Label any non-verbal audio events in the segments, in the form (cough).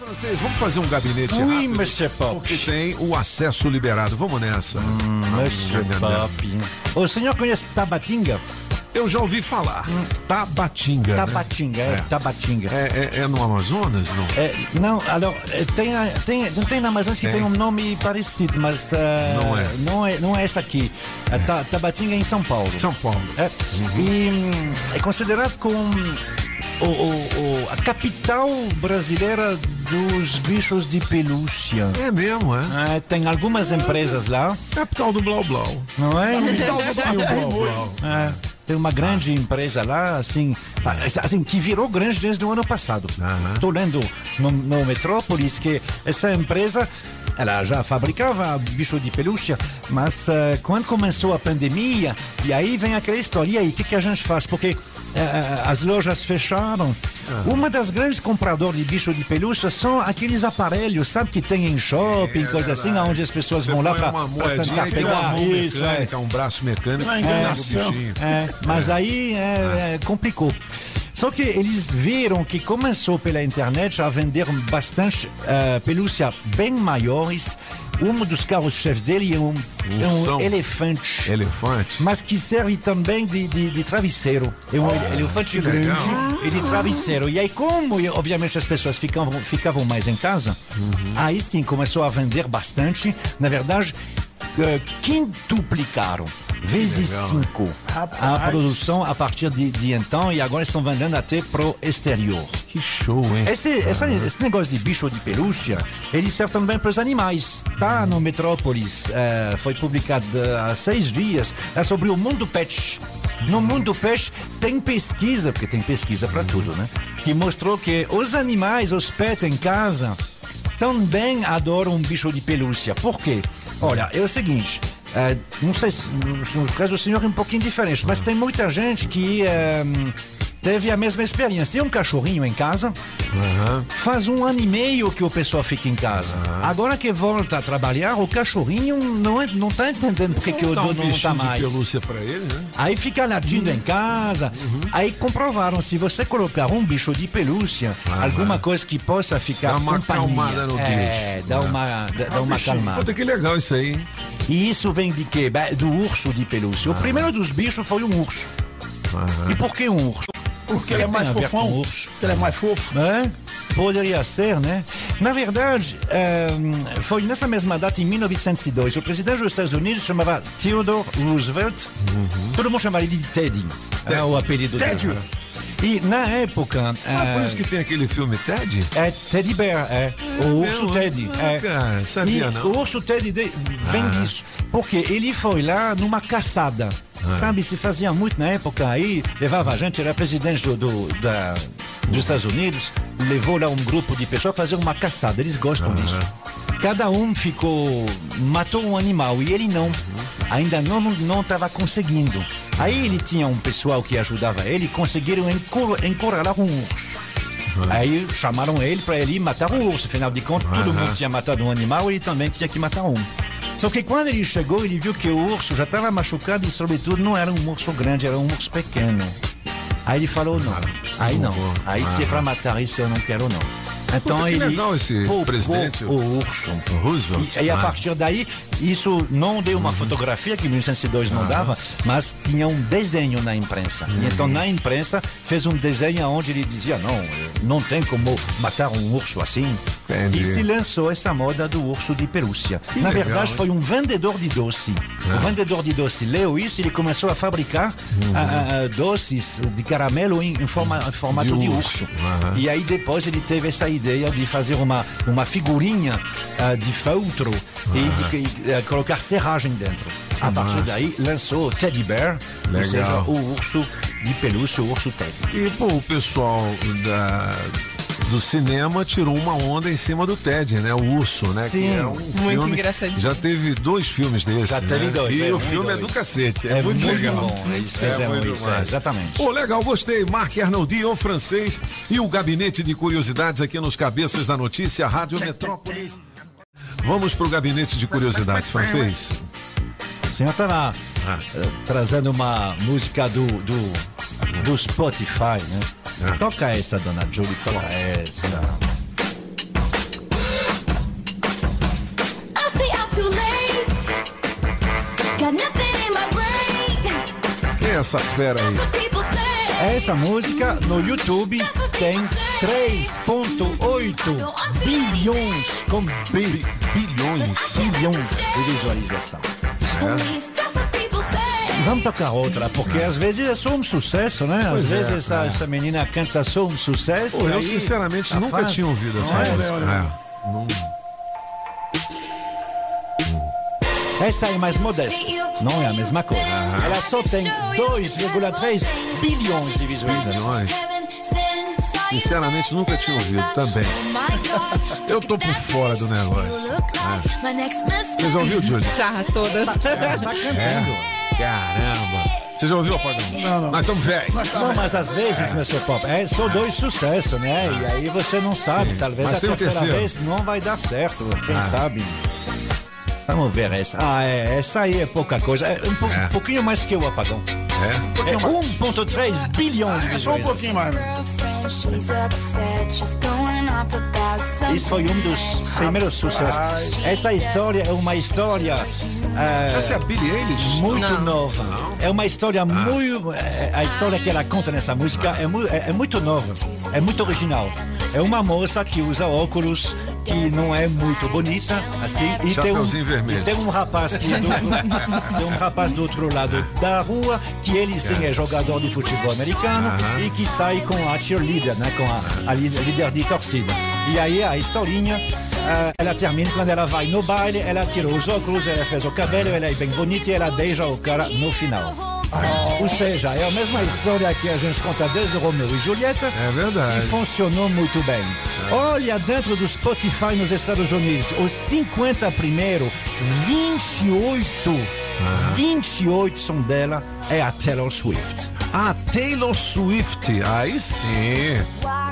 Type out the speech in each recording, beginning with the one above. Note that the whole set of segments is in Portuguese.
Francês, vamos fazer um gabinete Oui, rápido, monsieur Pop. Porque tem o acesso liberado. Vamos nessa. Monsieur Pop. O senhor conhece Tabatinga? Eu já ouvi falar. Tabatinga. né? Tabatinga, é, Tabatinga. É, é- é no Amazonas, não? É, não, alors, é, tem, tem, tem na Amazonas que Tem. tem um nome parecido, mas eh, Não é. não é. Não é essa aqui. É. Ta- Tabatinga é em São Paulo. São Paulo. É, E hum, é considerado como o, o- o- a capital brasileira dos bichos de pelúcia. É mesmo, é? É, tem algumas empresas lá, Capital do Blau Blau. não é? Sim, o Blau Blau. É, tem uma grande empresa lá, assim, assim, que virou grande desde o ano passado. Estou lendo no, no Metrópolis que essa empresa, ela já fabricava bicho de pelúcia, mas eh, quando começou a pandemia, e aí vem aquela história, e aí, o que, que a gente faz? Porque eh, as lojas fecharam. Uma das grandes compradoras de bicho de pelúcia são aqueles aparelhos, sabe, que tem em shopping, coisa assim, onde as pessoas Você vão lá para tentar pegar mão isso. é. mecânica, um braço mecânico. O enganação. bichinho. É, mas aí é, é, complicou. Só que eles viram que começou pela internet a vender bastante eh, pelúcia bem maiores. Um dos carros-chefes dele é um, é um elefante. Elefante. Mas que serve também de, de, de travesseiro. É um elefante grande legal. e de travesseiro. E aí, como obviamente as pessoas ficavam, ficavam mais em casa, aí sim começou a vender bastante. Na verdade, eh, quintuplicaram. Vezes legal, cinco a Rapaz. produção a partir de, de então e agora estão vendendo até pro exterior. Que show, hein? Esse, essa- esse negócio de bicho de pelúcia, ele serve também para os animais. Tá no Metrópolis, eh, foi publicado há seis dias, é sobre o mundo pet. No mundo pet tem pesquisa, porque tem pesquisa para tudo, né? Que mostrou que os animais, os pets em casa, também adoram um bicho de pelúcia. Por quê? Olha, é o seguinte. Eh, não sei se no caso do senhor é um pouquinho diferente, mas tem muita gente que eh, teve a mesma experiência. Tem um cachorrinho em casa, Aham. Faz um ano e meio que o pessoal fica em casa. Agora que volta a trabalhar, o cachorrinho não, é- não tá entendendo porque que o Dá um dono não tá bichinho de mais. pelúcia pra ele, né? Aí fica latindo em casa. Aí comprovaram, se você colocar um bicho de pelúcia, alguma coisa que possa ficar Dá uma companhia. no é, bicho. dá uma, dá, dá uma acalmada. Puta, que legal isso aí, hein? E isso vem de quê? Do urso de pelúcia. O primeiro dos bichos foi um urso. E por que um urso? Porque ele é mais fofão. urso. Porque ele é mais fofo. É? Poderia ser, né? Na verdade, ehm, foi nessa mesma data, em 1902, o presidente dos Estados Unidos chamava Theodore Roosevelt. Todo mundo chamava ele de Teddy. É o apelido Teddy. dele. E na época. Ah, por eh, isso que tem aquele filme Ted? é Teddy Bear, é. o urso mesmo? Teddy. Ah, é. cara, sabia e não. o urso Teddy de- vem Ah. disso. Porque ele foi lá numa caçada. Ah. Sabe, se fazia muito na época aí, levava a gente, era presidente do, do- da- dos Estados Unidos, levou lá um grupo de pessoas fazer uma caçada. Eles gostam disso. Cada um ficou. matou um animal e ele não. Ainda não não estava conseguindo. Aí ele tinha um pessoal que ajudava ele, conseguiram encor- encurralar um urso. Aí chamaram ele para ele matar o urso. Afinal de contas, todo mundo tinha matado um animal, ele também tinha que matar um. Só que quando ele chegou, ele viu que o urso já estava machucado e, sobretudo, não era um urso grande, era um urso pequeno. Aí ele falou: não, aí não. Aí se é para matar isso, eu não quero, não. Então que ele legal esse poupou presidente. o urso. Roosevelt. E, e a Ah. partir daí, isso não deu uma fotografia que em 1902 não dava, mas tinha um desenho na imprensa. E então na imprensa fez um desenho onde ele dizia: não, não tem como matar um urso assim. Entendi. E se lançou essa moda do urso de pelúcia. na legal, verdade, hein? foi um vendedor de doce. O vendedor de doce leu isso e ele começou a fabricar ah, ah, doces de caramelo em, em forma, em formato De de, urso. E aí depois ele teve essa ideia de fazer uma, uma figurinha ah, de feltro e de ah, colocar serragem dentro. A partir massa. daí lançou o Teddy Bear, ou Legal. seja, o urso de pelúcia, o urso Teddy. E, pô, o pessoal da, do cinema tirou uma onda em cima do Ted, né? O Urso, né? Sim. Que é um Muito filme- engraçadinho. Já teve dois filmes desses. Já teve né? dois, E é, o filme é dois. do cacete. É, É muito, muito legal. bom, eles É fizeram muito isso, é, exatamente. Pô, legal, gostei. Marc Arnoldi, o francês, e o gabinete de curiosidades aqui nos Cabeças da Notícia, Rádio Metrópolis. Vamos pro gabinete de curiosidades, francês. O senhor estava Ah. trazendo uma música do, do, do Spotify, né? É. Toca essa, dona Julie, toca essa. Quem é essa fera aí? Essa música no YouTube tem 3.8 bilhões com bilhões, bilhões de visualização. É. Vamos tocar outra, porque às vezes é só um sucesso, né? Às Pois é, vezes essa, é. essa menina canta só um sucesso. Pô, eu sinceramente tá nunca tinha ouvido essa Não é? música. olha, olha. É. Não- Essa é mais modesta, não é a mesma coisa. Ela só tem 2,3 bilhões de visualizações. Sinceramente, nunca tinha ouvido também. Eu tô por fora do negócio. É. Você já ouviu, Júlio? Já, todas. Tá cantando. Caramba. Você já ouviu, Apagão? Não, não. Nós estamos velhos. Não, mas às vezes, meu seu pop, é só dois sucessos, né? E aí você não sabe, talvez Mas a um terceira terceiro. vez não vai dar certo, quem Ah. sabe. Vamos ver essa. Ah, é, essa aí é pouca coisa. É um, po- É. um pouquinho mais que o apagão. É? É 1,3 bilhões de É só um pouquinho mais. né? Isso foi um dos primeiros sucessos. Essa história é uma história ah, Essa é a Billie Eilish? muito Não. nova. É uma história muito. é, A história que ela conta nessa música é, mu- é- é muito nova, é muito original. É uma moça que usa óculos que não é muito bonita, assim, e tem um, vermelho. e tem um rapaz que do, (laughs) tem um rapaz do outro lado da rua que ele sim é jogador de futebol americano e que sai com a cheerleader, né, com a, a líder de torcida. E aí a historinha, ah, ela termina quando ela vai no baile, ela tira os óculos, ela fez o cabelo, ela é bem bonita e ela beija o cara no final. Ou seja, é a mesma história que a gente conta desde Romeu e Julieta. É verdade. E funcionou muito bem. Olha, dentro do Spotify nos Estados Unidos, os 50 primeiro, 28, 28 são dela, é a Taylor Swift. A Taylor Swift. Aí sim.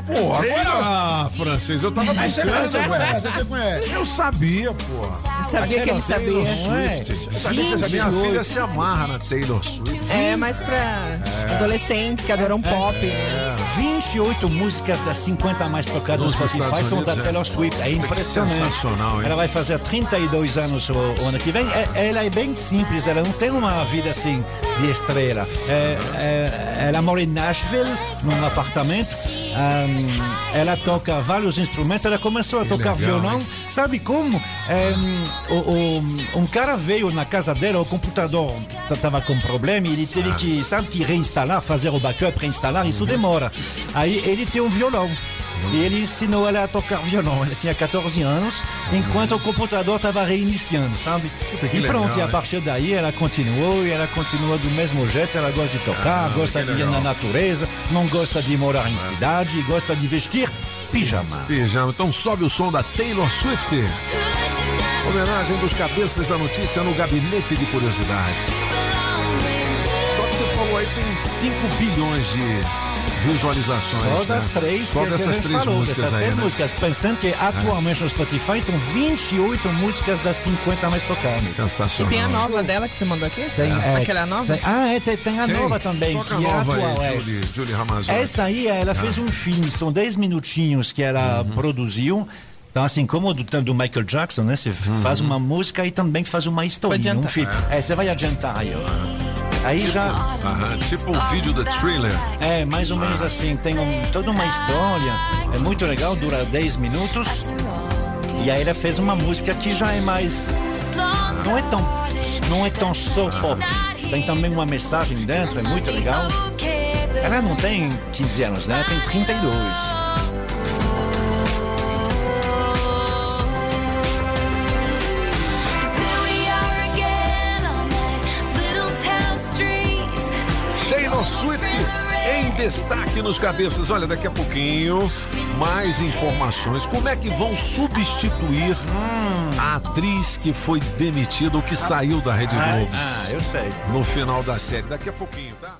Pô, agora, francês, eu tava conhece, você conhece, você conhece. Eu sabia, pô. Sabia que ele sabia. É? Eu sabia que minha 28. filha se amarra na Taylor Swift. É mais pra adolescentes que adoram pop. né? 28 músicas das 50 mais tocadas no Spotify são da é. Taylor Swift. É impressionante. sensacional, hein? Ela vai fazer 32 anos o, o ano que vem. É- ela é bem simples, ela não tem uma vida assim de estrela. É- é- ela mora em Nashville, num apartamento. Ahn, ela toca vários instrumentos. Ela começou a tocar legal, violão. hein? Sabe como? É, o- o- um cara veio na casa dela, o computador estava com problema e ele teve que, sabe, que reinstalar, fazer o backup, reinstalar, isso demora. Aí ele tem um violão. E ele ensinou ela a tocar violão. Ela tinha 14 anos, enquanto o computador estava reiniciando, sabe? e pronto, legal, e a partir daí ela continuou e ela continua do mesmo jeito. Ela gosta de tocar, gosta que de ir na natureza, não gosta de morar em cidade, gosta de vestir pijama. Pijama. Então sobe o som da Taylor Swift. Homenagem dos cabeças da notícia no Gabinete de Curiosidades. Aí tem 5 bilhões de visualizações. Só né? das três Só que, que a dessas gente três falou, músicas dessas aí, três né? músicas. Pensando que atualmente no Spotify são 28 músicas das 50 mais tocadas. E Sensacional. tem a nova dela que você mandou aqui? Tem, é, Aquela nova? tem- ah, é, tem, tem a Tem? nova também, Toca que a é nova atual. aí, é. Julie, Julie Ramazotti. Essa aí, ela fez um filme, são 10 minutinhos que ela Uhum. produziu. Então, assim como do, do Michael Jackson, né? Você Uhum. faz uma música e também faz uma historinha, um filme. É, você vai adiantar aí, ó. Aí já. Aham, tipo o vídeo da Thriller. É, mais ou menos assim, tem um- toda uma história, é muito legal, dura 10 minutos. E aí ela fez uma música que já é mais. Não é tão. Não é tão só pop. Tem também uma mensagem dentro, é muito legal. Ela não tem 15 anos, né? Ela tem 32. Swift em destaque nos cabeças. Olha, daqui a pouquinho, mais informações. Como é que vão substituir a atriz que foi demitida ou que saiu da Rede Globo Ah, eu sei. no final da série? Daqui a pouquinho, tá?